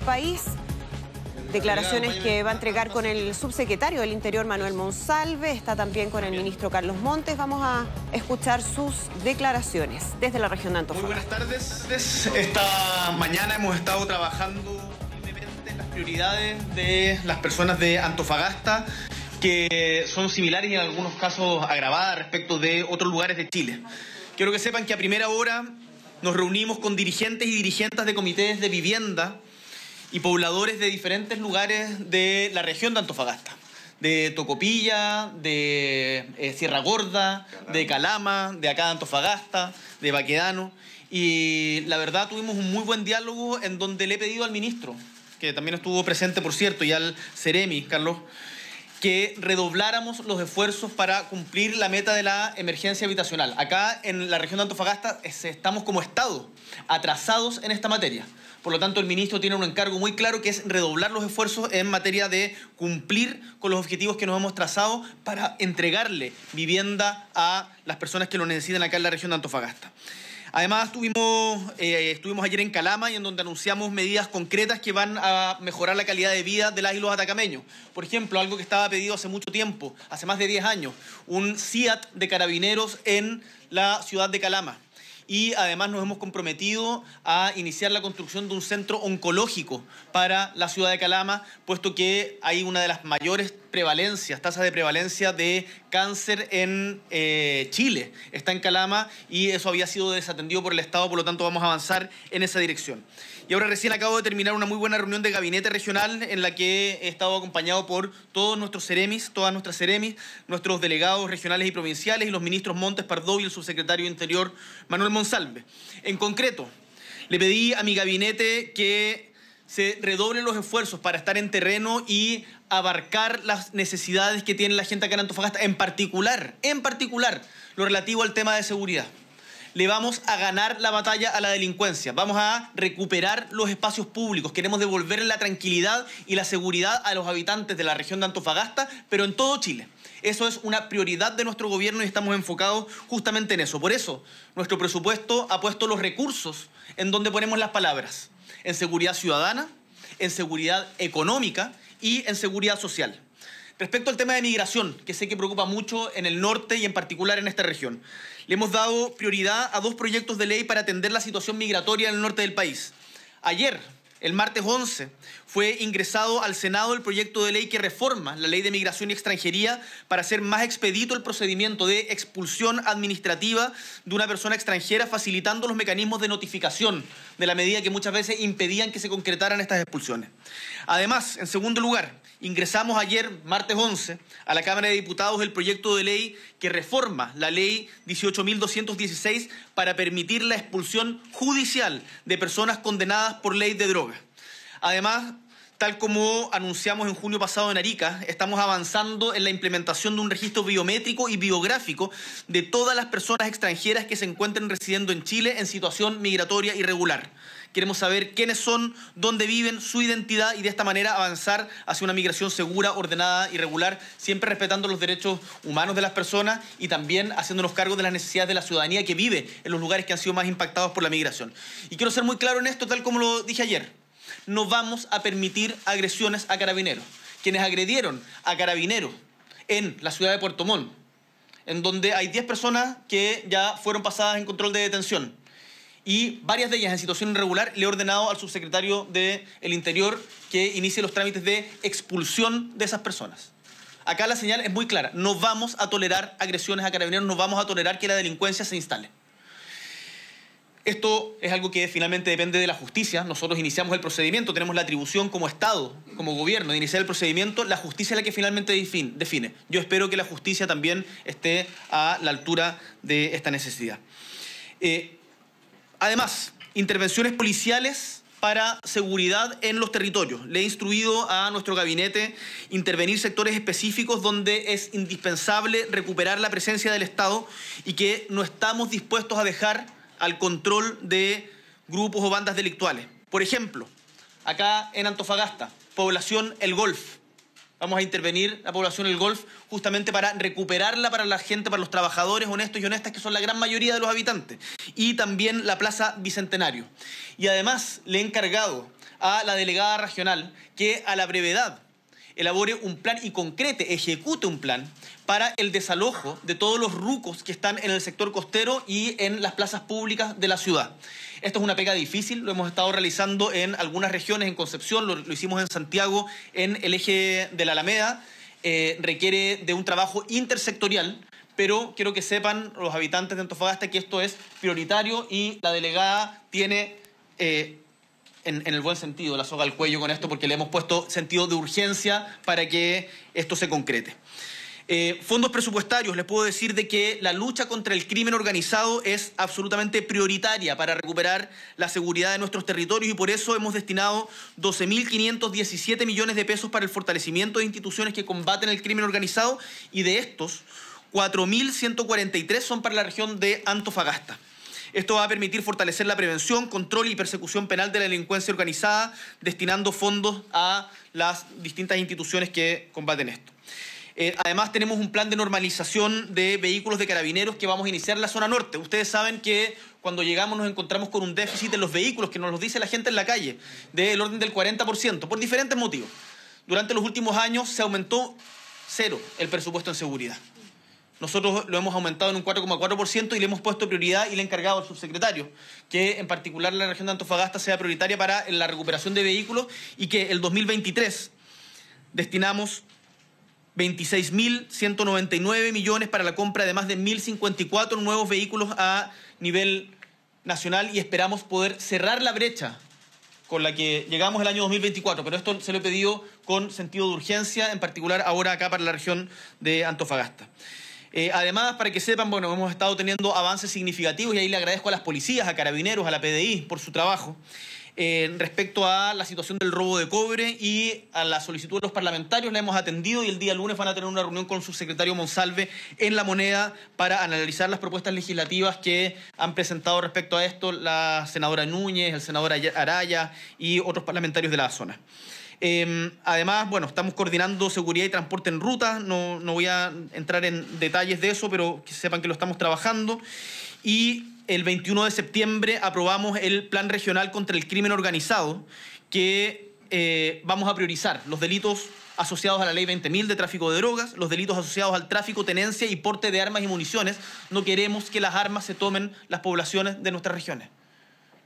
país. Declaraciones que va a entregar con el subsecretario del Interior Manuel Monsalve, está también con el ministro Carlos Montes. Vamos a escuchar sus declaraciones desde la región de Antofagasta. Buenas tardes. Esta mañana hemos estado trabajando en las prioridades de las personas de Antofagasta que son similares y en algunos casos agravadas respecto de otros lugares de Chile. Quiero que sepan que a primera hora nos reunimos con dirigentes y dirigentes de comités de vivienda y pobladores de diferentes lugares de la región de Antofagasta. De Tocopilla, de eh, Sierra Gorda, de Calama, de acá de Antofagasta, de Baquedano. Y la verdad tuvimos un muy buen diálogo en donde le he pedido al ministro, que también estuvo presente, por cierto, y al Ceremi, Carlos, que redobláramos los esfuerzos para cumplir la meta de la emergencia habitacional. Acá en la región de Antofagasta estamos como Estado atrasados en esta materia. Por lo tanto, el ministro tiene un encargo muy claro que es redoblar los esfuerzos en materia de cumplir con los objetivos que nos hemos trazado para entregarle vivienda a las personas que lo necesitan acá en la región de Antofagasta. Además, estuvimos, eh, estuvimos ayer en Calama y en donde anunciamos medidas concretas que van a mejorar la calidad de vida de las y los atacameños. Por ejemplo, algo que estaba pedido hace mucho tiempo, hace más de 10 años, un CIAT de carabineros en la ciudad de Calama y además nos hemos comprometido a iniciar la construcción de un centro oncológico para la ciudad de Calama, puesto que hay una de las mayores prevalencias, tasas de prevalencia de cáncer en eh, Chile. Está en Calama y eso había sido desatendido por el Estado, por lo tanto vamos a avanzar en esa dirección. Y ahora recién acabo de terminar una muy buena reunión de gabinete regional en la que he estado acompañado por todos nuestros seremis, todas nuestras seremis, nuestros delegados regionales y provinciales y los ministros Montes Pardo y el subsecretario Interior Manuel Monsalve. En concreto, le pedí a mi gabinete que se redoblen los esfuerzos para estar en terreno y abarcar las necesidades que tiene la gente acá en Antofagasta, en particular, en particular, lo relativo al tema de seguridad le vamos a ganar la batalla a la delincuencia, vamos a recuperar los espacios públicos, queremos devolver la tranquilidad y la seguridad a los habitantes de la región de Antofagasta, pero en todo Chile. Eso es una prioridad de nuestro gobierno y estamos enfocados justamente en eso. Por eso, nuestro presupuesto ha puesto los recursos en donde ponemos las palabras, en seguridad ciudadana, en seguridad económica y en seguridad social. Respecto al tema de migración, que sé que preocupa mucho en el norte y en particular en esta región, le hemos dado prioridad a dos proyectos de ley para atender la situación migratoria en el norte del país. Ayer, el martes 11, fue ingresado al Senado el proyecto de ley que reforma la ley de migración y extranjería para hacer más expedito el procedimiento de expulsión administrativa de una persona extranjera, facilitando los mecanismos de notificación de la medida que muchas veces impedían que se concretaran estas expulsiones. Además, en segundo lugar, ingresamos ayer, martes 11, a la Cámara de Diputados el proyecto de ley que reforma la ley 18.216 para permitir la expulsión judicial de personas condenadas por ley de drogas. Además, tal como anunciamos en junio pasado en Arica, estamos avanzando en la implementación de un registro biométrico y biográfico de todas las personas extranjeras que se encuentren residiendo en Chile en situación migratoria irregular. Queremos saber quiénes son, dónde viven, su identidad y de esta manera avanzar hacia una migración segura, ordenada y regular, siempre respetando los derechos humanos de las personas y también haciéndonos cargo de las necesidades de la ciudadanía que vive en los lugares que han sido más impactados por la migración. Y quiero ser muy claro en esto, tal como lo dije ayer no vamos a permitir agresiones a carabineros. Quienes agredieron a carabineros en la ciudad de Puerto Montt, en donde hay 10 personas que ya fueron pasadas en control de detención y varias de ellas en situación irregular, le he ordenado al subsecretario del Interior que inicie los trámites de expulsión de esas personas. Acá la señal es muy clara, no vamos a tolerar agresiones a carabineros, no vamos a tolerar que la delincuencia se instale. Esto es algo que finalmente depende de la justicia. Nosotros iniciamos el procedimiento, tenemos la atribución como Estado, como gobierno, de iniciar el procedimiento. La justicia es la que finalmente define. Yo espero que la justicia también esté a la altura de esta necesidad. Eh, además, intervenciones policiales para seguridad en los territorios. Le he instruido a nuestro gabinete intervenir sectores específicos donde es indispensable recuperar la presencia del Estado y que no estamos dispuestos a dejar al control de grupos o bandas delictuales. Por ejemplo, acá en Antofagasta, población El Golf. Vamos a intervenir la población del Golf justamente para recuperarla para la gente, para los trabajadores honestos y honestas, que son la gran mayoría de los habitantes. Y también la Plaza Bicentenario. Y además le he encargado a la delegada regional que a la brevedad elabore un plan y concrete, ejecute un plan para el desalojo de todos los rucos que están en el sector costero y en las plazas públicas de la ciudad. Esto es una pega difícil, lo hemos estado realizando en algunas regiones, en Concepción, lo, hicimos en Santiago, en el eje de la Alameda. Eh, requiere de un trabajo intersectorial, pero quiero que sepan los habitantes de Antofagasta que esto es prioritario y la delegada tiene, eh, en, en, el buen sentido, la soga al cuello con esto porque le hemos puesto sentido de urgencia para que esto se concrete. Eh, fondos presupuestarios, les puedo decir de que la lucha contra el crimen organizado es absolutamente prioritaria para recuperar la seguridad de nuestros territorios y por eso hemos destinado 12.517 millones de pesos para el fortalecimiento de instituciones que combaten el crimen organizado y de estos 4.143 son para la región de Antofagasta. Esto va a permitir fortalecer la prevención, control y persecución penal de la delincuencia organizada, destinando fondos a las distintas instituciones que combaten esto. Eh, además, tenemos un plan de normalización de vehículos de carabineros que vamos a iniciar en la zona norte. Ustedes saben que cuando llegamos nos encontramos con un déficit en los vehículos, que nos lo dice la gente en la calle, del orden del 40%, por diferentes motivos. Durante los últimos años se aumentó cero el presupuesto en seguridad. Nosotros lo hemos aumentado en un 4,4% y le hemos puesto prioridad y le he encargado al subsecretario que en particular la región de Antofagasta sea prioritaria para la recuperación de vehículos y que el 2023 destinamos 26.199 millones para la compra de más de 1.054 nuevos vehículos a nivel nacional y esperamos poder cerrar la brecha con la que llegamos el año 2024, pero esto se lo he pedido con sentido de urgencia, en particular ahora acá para la región de Antofagasta. Eh, además, para que sepan, bueno, hemos estado teniendo avances significativos y ahí le agradezco a las policías, a carabineros, a la PDI por su trabajo respecto a la situación del robo de cobre y a la solicitud de los parlamentarios. La hemos atendido y el día lunes van a tener una reunión con su secretario Monsalve en La Moneda para analizar las propuestas legislativas que han presentado respecto a esto la senadora Núñez, el senador Araya y otros parlamentarios de la zona. Em, además, bueno, estamos coordinando seguridad y transporte en ruta. No, no voy a entrar en detalles de eso, pero que sepan que lo estamos trabajando. Y el 21 de septiembre aprobamos el Plan Regional contra el Crimen Organizado, que eh, vamos a priorizar los delitos asociados a la ley 20.000 de tráfico de drogas, los delitos asociados al tráfico, tenencia y porte de armas y municiones. No queremos que las armas se tomen las poblaciones de nuestras regiones.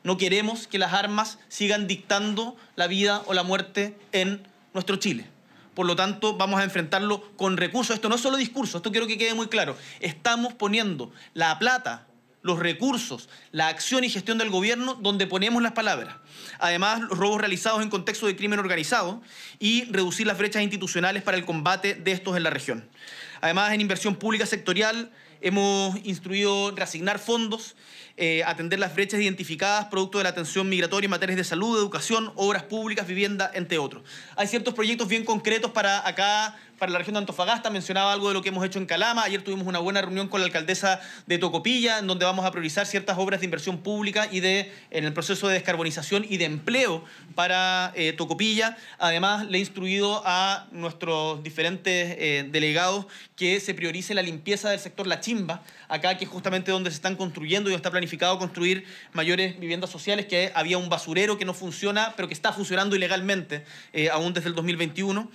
No queremos que las armas sigan dictando la vida o la muerte en nuestro Chile. Por lo tanto, vamos a enfrentarlo con recursos. Esto no es solo discurso, esto quiero que quede muy claro. Estamos poniendo la plata los recursos, la acción y gestión del gobierno donde ponemos las palabras. Además, los robos realizados en contexto de crimen organizado y reducir las brechas institucionales para el combate de estos en la región. Además, en inversión pública sectorial hemos instruido reasignar fondos, eh, atender las brechas identificadas producto de la atención migratoria en materias de salud, educación, obras públicas, vivienda, entre otros. Hay ciertos proyectos bien concretos para acá para la región de Antofagasta, mencionaba algo de lo que hemos hecho en Calama, ayer tuvimos una buena reunión con la alcaldesa de Tocopilla, en donde vamos a priorizar ciertas obras de inversión pública y de, en el proceso de descarbonización y de empleo para eh, Tocopilla. Además, le he instruido a nuestros diferentes eh, delegados que se priorice la limpieza del sector La Chimba, acá que es justamente donde se están construyendo y está planificado construir mayores viviendas sociales, que había un basurero que no funciona, pero que está funcionando ilegalmente eh, aún desde el 2021.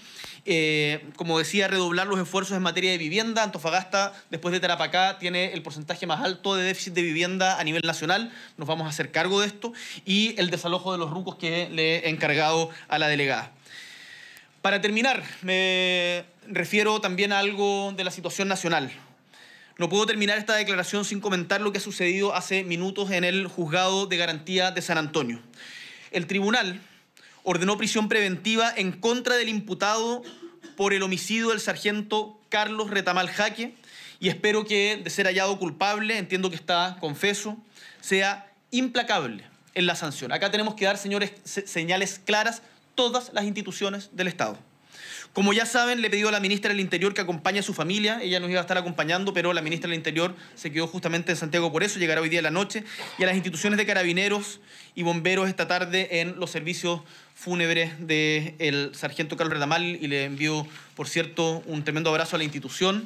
Eh, como decía, redoblar los esfuerzos en materia de vivienda. Antofagasta, después de Tarapacá, tiene el porcentaje más alto de déficit de vivienda a nivel nacional. Nos vamos a hacer cargo de esto. Y el desalojo de los rucos que le he encargado a la delegada. Para terminar, me refiero también a algo de la situación nacional. No puedo terminar esta declaración sin comentar lo que ha sucedido hace minutos en el juzgado de garantía de San Antonio. El tribunal ordenó prisión preventiva en contra del imputado por el homicidio del sargento Carlos Retamal Jaque y espero que, de ser hallado culpable, entiendo que está confeso, sea implacable en la sanción. Acá tenemos que dar, señores, señales claras todas las instituciones del Estado. Como ya saben, le he pedido a la ministra del Interior que acompañe a su familia. Ella nos iba a estar acompañando, pero la ministra del Interior se quedó justamente en Santiago por eso, llegará hoy día en la noche. Y a las instituciones de carabineros y bomberos esta tarde en los servicios fúnebres del sargento Carlos Retamal. Y le envío, por cierto, un tremendo abrazo a la institución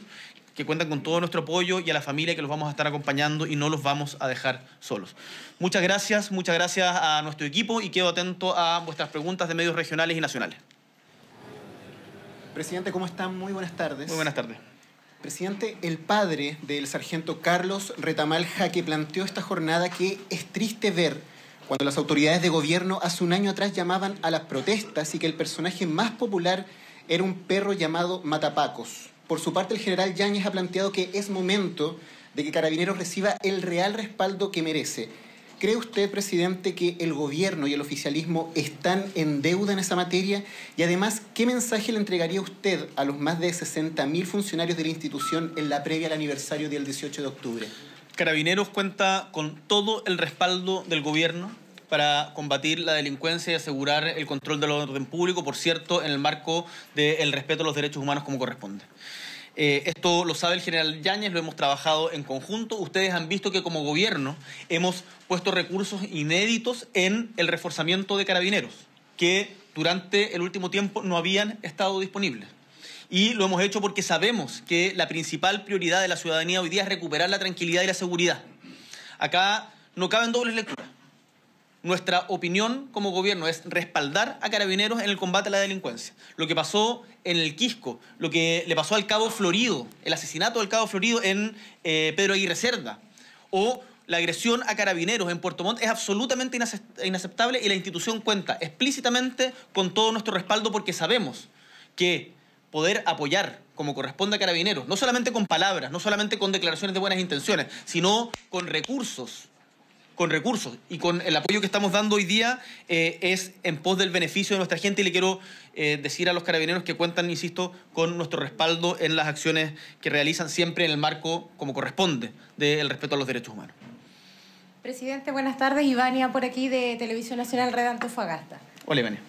que cuentan con todo nuestro apoyo y a la familia que los vamos a estar acompañando y no los vamos a dejar solos. Muchas gracias, muchas gracias a nuestro equipo y quedo atento a vuestras preguntas de medios regionales y nacionales. Presidente, ¿cómo están? Muy buenas tardes. Muy buenas tardes. Presidente, el padre del sargento Carlos Retamal Jaque planteó esta jornada que es triste ver cuando las autoridades de gobierno hace un año atrás llamaban a las protestas y que el personaje más popular era un perro llamado Matapacos. Por su parte, el general Yáñez ha planteado que es momento de que Carabineros reciba el real respaldo que merece. ¿Cree usted, presidente, que el gobierno y el oficialismo están en deuda en esa materia? Y además, ¿qué mensaje le entregaría usted a los más de 60.000 funcionarios de la institución en la previa al aniversario del 18 de octubre? Carabineros cuenta con todo el respaldo del gobierno para combatir la delincuencia y asegurar el control del orden público, por cierto, en el marco del respeto a los derechos humanos como corresponde. Eh, esto lo sabe el general Yáñez, lo hemos trabajado en conjunto. Ustedes han visto que como gobierno hemos puesto recursos inéditos en el reforzamiento de carabineros, que durante el último tiempo no habían estado disponibles. Y lo hemos hecho porque sabemos que la principal prioridad de la ciudadanía hoy día es recuperar la tranquilidad y la seguridad. Acá no caben dobles lecturas. Nuestra opinión como gobierno es respaldar a carabineros en el combate a la delincuencia. Lo que pasó en el Quisco, lo que le pasó al Cabo Florido, el asesinato del Cabo Florido en eh, Pedro Aguirre Cerda, o la agresión a carabineros en Puerto Montt es absolutamente inaceptable y la institución cuenta explícitamente con todo nuestro respaldo porque sabemos que poder apoyar como corresponde a carabineros, no solamente con palabras, no solamente con declaraciones de buenas intenciones, sino con recursos, con recursos y con el apoyo que estamos dando hoy día eh, es en pos del beneficio de nuestra gente y le quiero eh, decir a los carabineros que cuentan, insisto, con nuestro respaldo en las acciones que realizan siempre en el marco, como corresponde, del respeto a los derechos humanos. Presidente, buenas tardes. Ivania por aquí de Televisión Nacional Red Antofagasta. Hola, Ivania.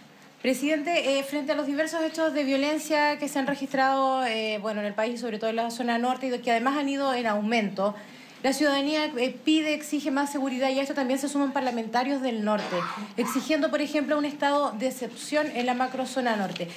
Presidente, eh, frente a los diversos hechos de violencia que se han registrado bueno, en el país, sobre todo en la zona norte, y que además han ido en aumento, la ciudadanía eh, pide, exige más seguridad y a esto también se suman parlamentarios del norte, exigiendo, por ejemplo, un estado de excepción en la macrozona norte.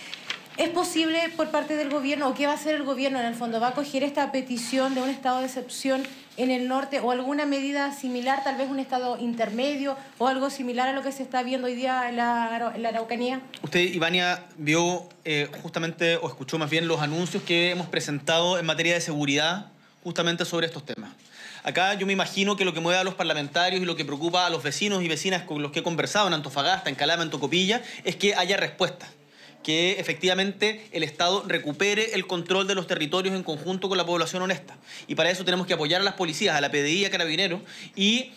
¿Es posible por parte del gobierno o qué va a hacer el gobierno en el fondo? ¿Va a coger esta petición de un estado de excepción en el norte o alguna medida similar, tal vez un estado intermedio o algo similar a lo que se está viendo hoy día en la, Araucanía? Usted, Ivania, vio eh, justamente o escuchó más bien los anuncios que hemos presentado en materia de seguridad justamente sobre estos temas. Acá yo me imagino que lo que mueve a los parlamentarios y lo que preocupa a los vecinos y vecinas con los que he conversado en Antofagasta, en Calama, en Tocopilla, es que haya respuesta que efectivamente el Estado recupere el control de los territorios en conjunto con la población honesta. Y para eso tenemos que apoyar a las policías, a la PDI, a Carabineros y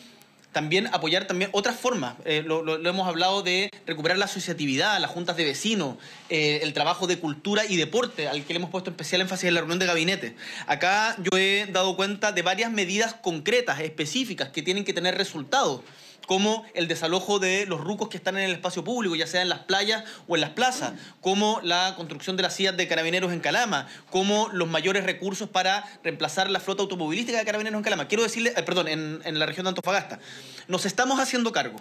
también apoyar también otras formas. Eh, lo, hemos hablado de recuperar la asociatividad, las juntas de vecinos, eh, el trabajo de cultura y deporte, al que le hemos puesto especial énfasis en la reunión de gabinete. Acá yo he dado cuenta de varias medidas concretas, específicas, que tienen que tener resultados como el desalojo de los rucos que están en el espacio público, ya sea en las playas o en las plazas, como la construcción de las sillas de carabineros en Calama, como los mayores recursos para reemplazar la flota automovilística de carabineros en Calama. Quiero decirle, eh, perdón, en, la región de Antofagasta, nos estamos haciendo cargo.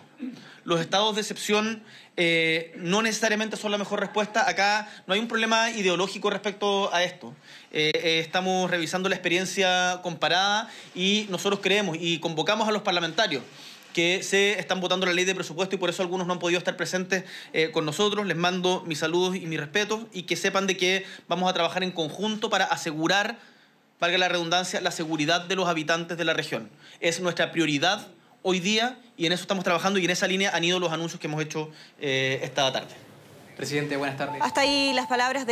Los estados de excepción eh, no necesariamente son la mejor respuesta. Acá no hay un problema ideológico respecto a esto. Eh, estamos revisando la experiencia comparada y nosotros creemos y convocamos a los parlamentarios que se están votando la ley de presupuesto y por eso algunos no han podido estar presentes eh, con nosotros. Les mando mis saludos y mis respetos y que sepan de que vamos a trabajar en conjunto para asegurar, valga la redundancia, la seguridad de los habitantes de la región. Es nuestra prioridad hoy día y en eso estamos trabajando y en esa línea han ido los anuncios que hemos hecho eh, esta tarde. Presidente, buenas tardes. Hasta ahí las palabras de